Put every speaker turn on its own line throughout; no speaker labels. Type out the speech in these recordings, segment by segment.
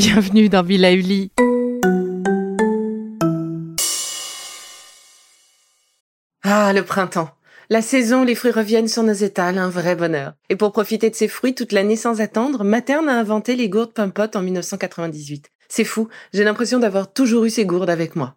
bienvenue dans Villa Uli. Ah, le printemps. La saison, les fruits reviennent sur nos étals, un vrai bonheur. Et pour profiter de ces fruits toute l'année sans attendre, Materne a inventé les gourdes Pimpot en 1998. C'est fou, j'ai l'impression d'avoir toujours eu ces gourdes avec moi.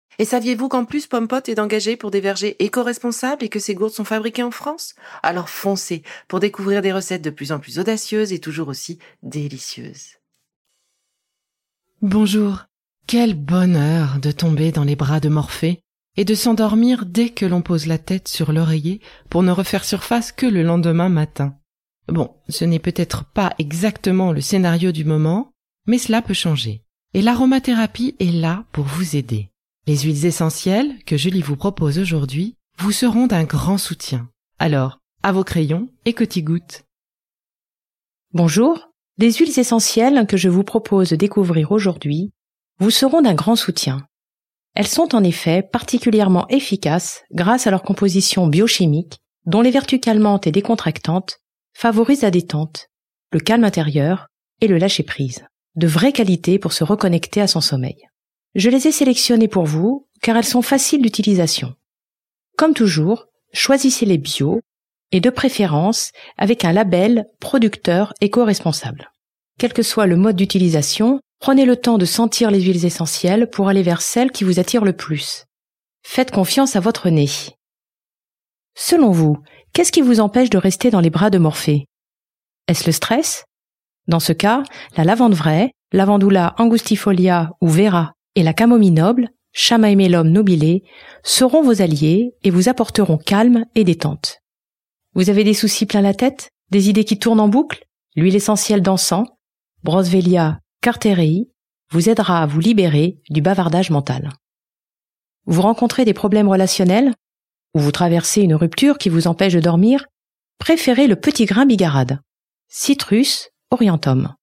Et saviez-vous qu'en plus Pompot est engagé pour des vergers éco-responsables et que ces gourdes sont fabriquées en France? Alors foncez pour découvrir des recettes de plus en plus audacieuses et toujours aussi délicieuses. Bonjour. Quel bonheur de tomber dans les bras de Morphée et de s'endormir dès que l'on pose la tête sur l'oreiller pour ne refaire surface que le lendemain matin. Bon, ce n'est peut-être pas exactement le scénario du moment, mais cela peut changer. Et l'aromathérapie est là pour vous aider. Les huiles essentielles que Julie vous propose aujourd'hui vous seront d'un grand soutien. Alors, à vos crayons et cotis-gouttes.
Bonjour. Les huiles essentielles que je vous propose de découvrir aujourd'hui vous seront d'un grand soutien. Elles sont en effet particulièrement efficaces grâce à leur composition biochimique, dont les vertus calmantes et décontractantes favorisent la détente, le calme intérieur et le lâcher-prise. De vraie qualité pour se reconnecter à son sommeil. Je les ai sélectionnées pour vous car elles sont faciles d'utilisation. Comme toujours, choisissez les bio et de préférence avec un label producteur éco-responsable. Quel que soit le mode d'utilisation, prenez le temps de sentir les huiles essentielles pour aller vers celles qui vous attirent le plus. Faites confiance à votre nez. Selon vous, qu'est-ce qui vous empêche de rester dans les bras de Morphée? Est-ce le stress? Dans ce cas, la lavande vraie, lavandula angustifolia ou vera? Et la camomille noble, Chamaemelum nobile, seront vos alliés et vous apporteront calme et détente. Vous avez des soucis plein la tête Des idées qui tournent en boucle? L'huile essentielle d'encens, Brosvelia carterei, vous aidera à vous libérer du bavardage mental. Vous rencontrez des problèmes relationnels? Ou vous traversez une rupture qui vous empêche de dormir? Préférez le petit grain bigarade, Citrus orientum.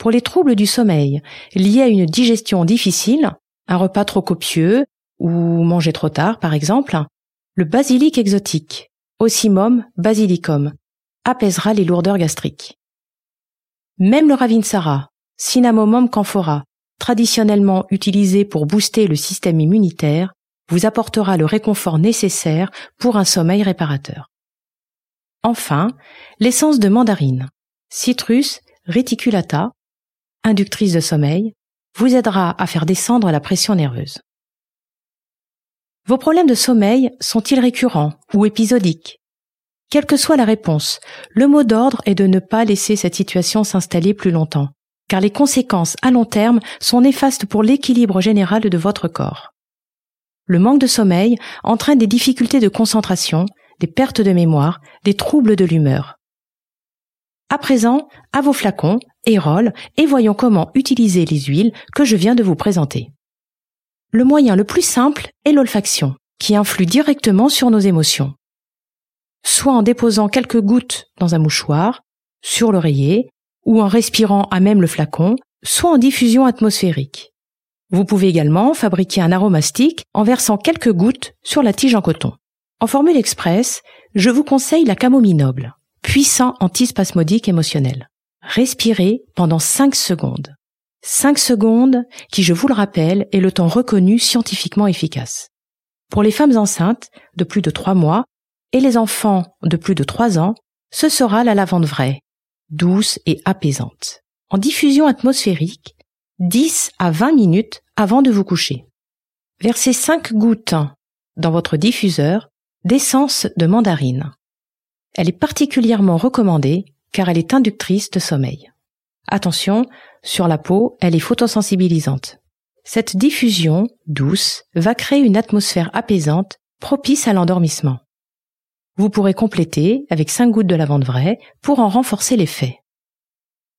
Pour les troubles du sommeil liés à une digestion difficile, un repas trop copieux ou manger trop tard par exemple, le basilic exotique, Ocimum basilicum, apaisera les lourdeurs gastriques. Même le ravinsara, Cinnamomum camphora, traditionnellement utilisé pour booster le système immunitaire, vous apportera le réconfort nécessaire pour un sommeil réparateur. Enfin, l'essence de mandarine, Citrus reticulata, inductrice de sommeil, vous aidera à faire descendre la pression nerveuse. Vos problèmes de sommeil sont-ils récurrents ou épisodiques? Quelle que soit la réponse, le mot d'ordre est de ne pas laisser cette situation s'installer plus longtemps, car les conséquences à long terme sont néfastes pour l'équilibre général de votre corps. Le manque de sommeil entraîne des difficultés de concentration, des pertes de mémoire, des troubles de l'humeur. À présent, à vos flacons, et rôles, et voyons comment utiliser les huiles que je viens de vous présenter. Le moyen le plus simple est l'olfaction, qui influe directement sur nos émotions. Soit en déposant quelques gouttes dans un mouchoir, sur l'oreiller, ou en respirant à même le flacon, soit en diffusion atmosphérique. Vous pouvez également fabriquer un aromastique en versant quelques gouttes sur la tige en coton. En formule express, je vous conseille la camomille noble puissant antispasmodique émotionnel. Respirez pendant 5 secondes. 5 secondes qui, je vous le rappelle, est le temps reconnu scientifiquement efficace. Pour les femmes enceintes de plus de 3 mois et les enfants de plus de 3 ans, ce sera la lavande vraie, douce et apaisante. En diffusion atmosphérique, 10 à 20 minutes avant de vous coucher. Versez 5 gouttes dans votre diffuseur d'essence de mandarine. Elle est particulièrement recommandée car elle est inductrice de sommeil. Attention, sur la peau, elle est photosensibilisante. Cette diffusion douce va créer une atmosphère apaisante propice à l'endormissement. Vous pourrez compléter avec 5 gouttes de lavande vraie pour en renforcer l'effet.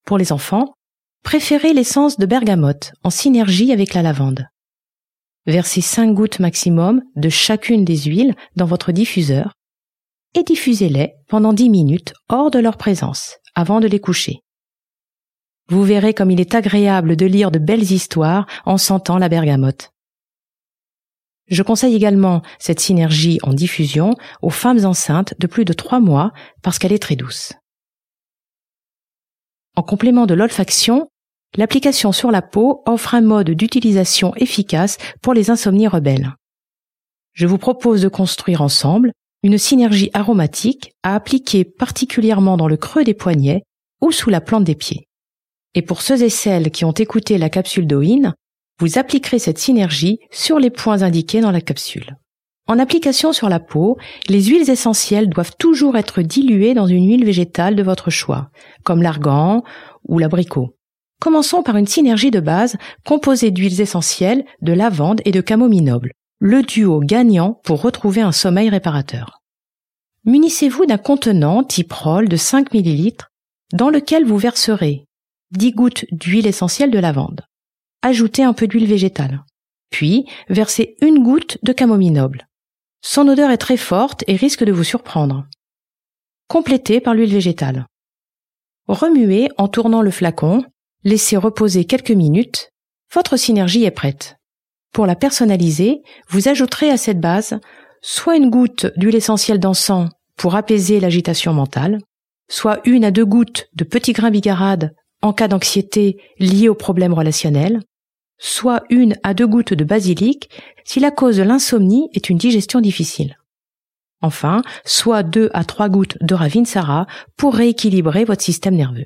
Pour les enfants, préférez l'essence de bergamote en synergie avec la lavande. Versez 5 gouttes maximum de chacune des huiles dans votre diffuseur et diffusez-les pendant 10 minutes hors de leur présence avant de les coucher. Vous verrez comme il est agréable de lire de belles histoires en sentant la bergamote. Je conseille également cette synergie en diffusion aux femmes enceintes de plus de 3 mois parce qu'elle est très douce. En complément de l'olfaction, l'application sur la peau offre un mode d'utilisation efficace pour les insomnies rebelles. Je vous propose de construire ensemble une synergie aromatique à appliquer particulièrement dans le creux des poignets ou sous la plante des pieds. Et pour ceux et celles qui ont écouté la capsule d'Oin, vous appliquerez cette synergie sur les points indiqués dans la capsule. En application sur la peau, les huiles essentielles doivent toujours être diluées dans une huile végétale de votre choix, comme l'argan ou l'abricot. Commençons par une synergie de base composée d'huiles essentielles, de lavande et de camomille noble, le duo gagnant pour retrouver un sommeil réparateur. Munissez-vous d'un contenant type roll de 5 ml dans lequel vous verserez 10 gouttes d'huile essentielle de lavande. Ajoutez un peu d'huile végétale. Puis, versez une goutte de camomille noble. Son odeur est très forte et risque de vous surprendre. Complétez par l'huile végétale. Remuez en tournant le flacon, laissez reposer quelques minutes, votre synergie est prête. Pour la personnaliser, vous ajouterez à cette base soit une goutte d'huile essentielle d'encens pour apaiser l'agitation mentale, soit une à deux gouttes de petits grains bigarades en cas d'anxiété liée aux problèmes relationnels, soit une à deux gouttes de basilic si la cause de l'insomnie est une digestion difficile. Enfin, soit deux à trois gouttes de ravinsara pour rééquilibrer votre système nerveux.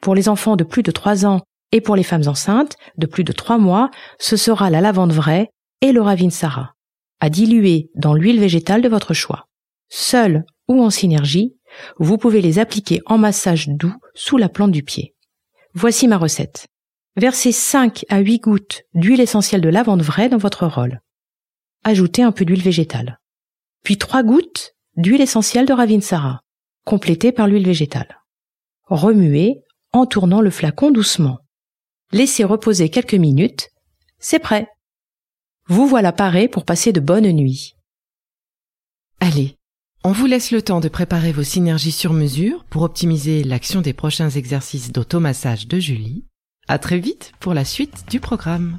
Pour les enfants de plus de trois ans et pour les femmes enceintes de plus de trois mois, ce sera la lavande vraie et le ravinsara, à diluer dans l'huile végétale de votre choix. Seul ou en synergie, vous pouvez les appliquer en massage doux sous la plante du pied. Voici ma recette. Versez 5 à 8 gouttes d'huile essentielle de lavande vraie dans votre rôle. Ajoutez un peu d'huile végétale. Puis 3 gouttes d'huile essentielle de Ravinsara, complétée par l'huile végétale. Remuez en tournant le flacon doucement. Laissez reposer quelques minutes. C'est prêt. Vous voilà paré pour passer de bonnes nuits.
Allez, on vous laisse le temps de préparer vos synergies sur mesure pour optimiser l'action des prochains exercices d'automassage de Julie. À très vite pour la suite du programme.